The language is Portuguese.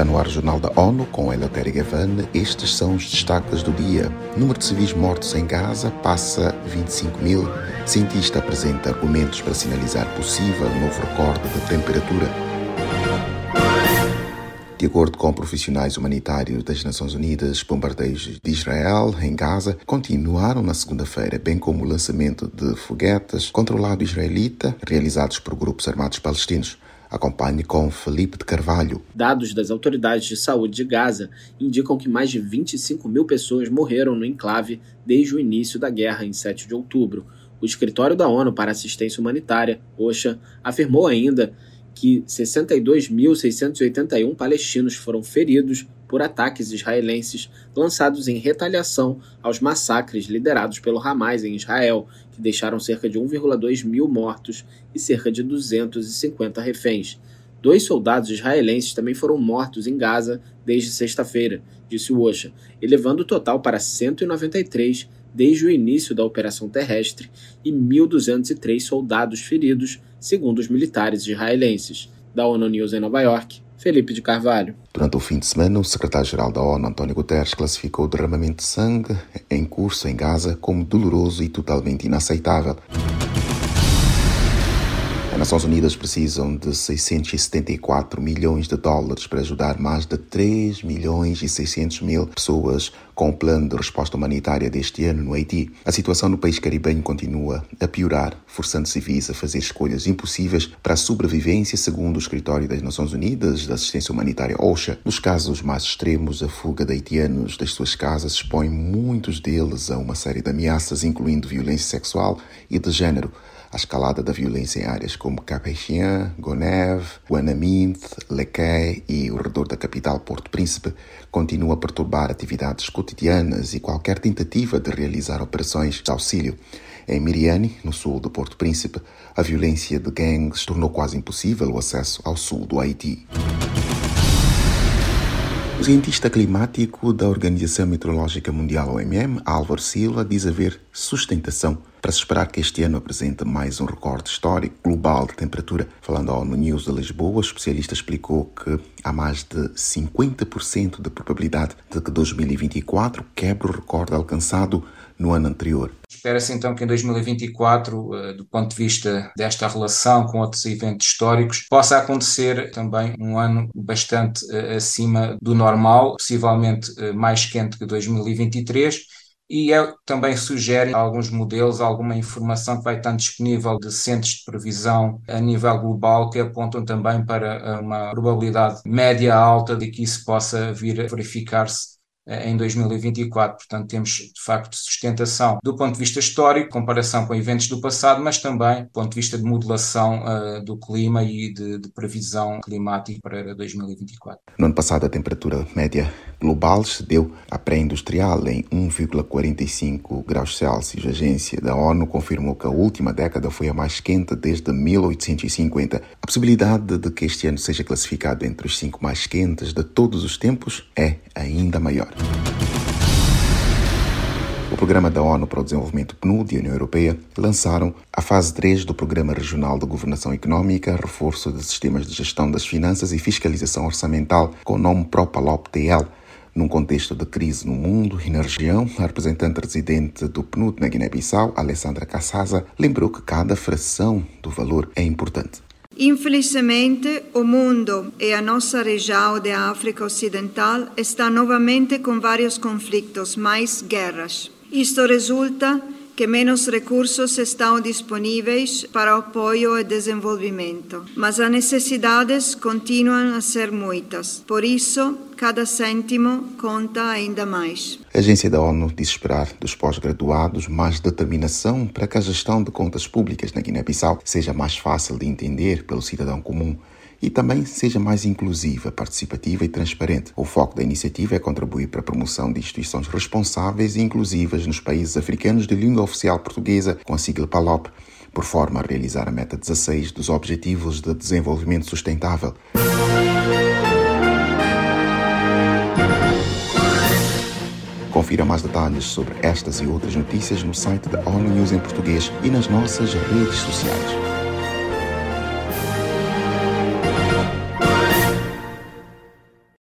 Está no ar o Jornal da ONU com Eleutério Gavan. Estes são os destaques do dia. Número de civis mortos em Gaza passa 25 mil. Cientista apresenta argumentos para sinalizar possível novo recorde de temperatura. De acordo com profissionais humanitários das Nações Unidas, bombardeios de Israel em Gaza continuaram na segunda-feira, bem como o lançamento de foguetes controlado israelita realizados por grupos armados palestinos. Acompanhe com Felipe de Carvalho. Dados das autoridades de saúde de Gaza indicam que mais de 25 mil pessoas morreram no enclave desde o início da guerra em 7 de outubro. O Escritório da ONU para Assistência Humanitária, OSHA, afirmou ainda que 62.681 palestinos foram feridos por ataques israelenses lançados em retaliação aos massacres liderados pelo Hamas em Israel, que deixaram cerca de 1,2 mil mortos e cerca de 250 reféns. Dois soldados israelenses também foram mortos em Gaza desde sexta-feira, disse o OSHA, elevando o total para 193 desde o início da operação terrestre e 1.203 soldados feridos, segundo os militares israelenses. Da ONU News em Nova York, Felipe de Carvalho. Durante o fim de semana, o secretário-geral da ONU, António Guterres, classificou o derramamento de sangue em curso em Gaza como doloroso e totalmente inaceitável. Nações Unidas precisam de 674 milhões de dólares para ajudar mais de 3 milhões e 600 mil pessoas com o plano de resposta humanitária deste ano no Haiti. A situação no país caribenho continua a piorar, forçando civis a fazer escolhas impossíveis para a sobrevivência, segundo o Escritório das Nações Unidas da Assistência Humanitária OSHA. Nos casos mais extremos, a fuga de haitianos das suas casas expõe muitos deles a uma série de ameaças, incluindo violência sexual e de género a escalada da violência em áreas como Cap-Haïtien, Goneve, Guanamint, Lequei e o redor da capital Porto Príncipe continua a perturbar atividades cotidianas e qualquer tentativa de realizar operações de auxílio. Em Miriane, no sul do Porto Príncipe, a violência de gangues tornou quase impossível o acesso ao sul do Haiti. O cientista climático da Organização Meteorológica Mundial, OMM, Álvaro Silva, diz haver sustentação para se esperar que este ano apresente mais um recorde histórico global de temperatura. Falando ao News de Lisboa, o especialista explicou que há mais de 50% de probabilidade de que 2024 quebre o recorde alcançado no ano anterior. Espera-se então que em 2024, eh, do ponto de vista desta relação com outros eventos históricos, possa acontecer também um ano bastante eh, acima do normal, possivelmente eh, mais quente que 2023 e é, também sugere alguns modelos, alguma informação que vai estar disponível de centros de previsão a nível global que apontam também para uma probabilidade média alta de que isso possa vir a verificar-se eh, em 2024. Portanto, temos de facto sustentação do ponto de vista histórico, comparação com eventos do passado, mas também do ponto de vista de modelação uh, do clima e de, de previsão climática para 2024. No ano passado, a temperatura média global excedeu a pré-industrial em 1,45 graus Celsius. A agência da ONU confirmou que a última década foi a mais quente desde 1850. A possibilidade de que este ano seja classificado entre os cinco mais quentes de todos os tempos é ainda maior. O Programa da ONU para o Desenvolvimento PNUD e a União Europeia lançaram a fase 3 do Programa Regional de Governação Económica, reforço de sistemas de gestão das finanças e fiscalização orçamental, com o nome PROPALOP-TL. Num contexto de crise no mundo e na região, a representante residente do PNUD na Guiné-Bissau, Alessandra Cassaza, lembrou que cada fração do valor é importante. Infelizmente, o mundo e a nossa região da África Ocidental está novamente com vários conflitos, mais guerras. Isto resulta que menos recursos estão disponíveis para apoio e desenvolvimento, mas as necessidades continuam a ser muitas. Por isso, cada cêntimo conta ainda mais. A agência da ONU diz esperar dos pós-graduados mais determinação para que a gestão de contas públicas na Guiné-Bissau seja mais fácil de entender pelo cidadão comum e também seja mais inclusiva, participativa e transparente. O foco da iniciativa é contribuir para a promoção de instituições responsáveis e inclusivas nos países africanos de língua oficial portuguesa, com a sigla PALOP, por forma a realizar a meta 16 dos Objetivos de Desenvolvimento Sustentável. Confira mais detalhes sobre estas e outras notícias no site da ONU News em português e nas nossas redes sociais.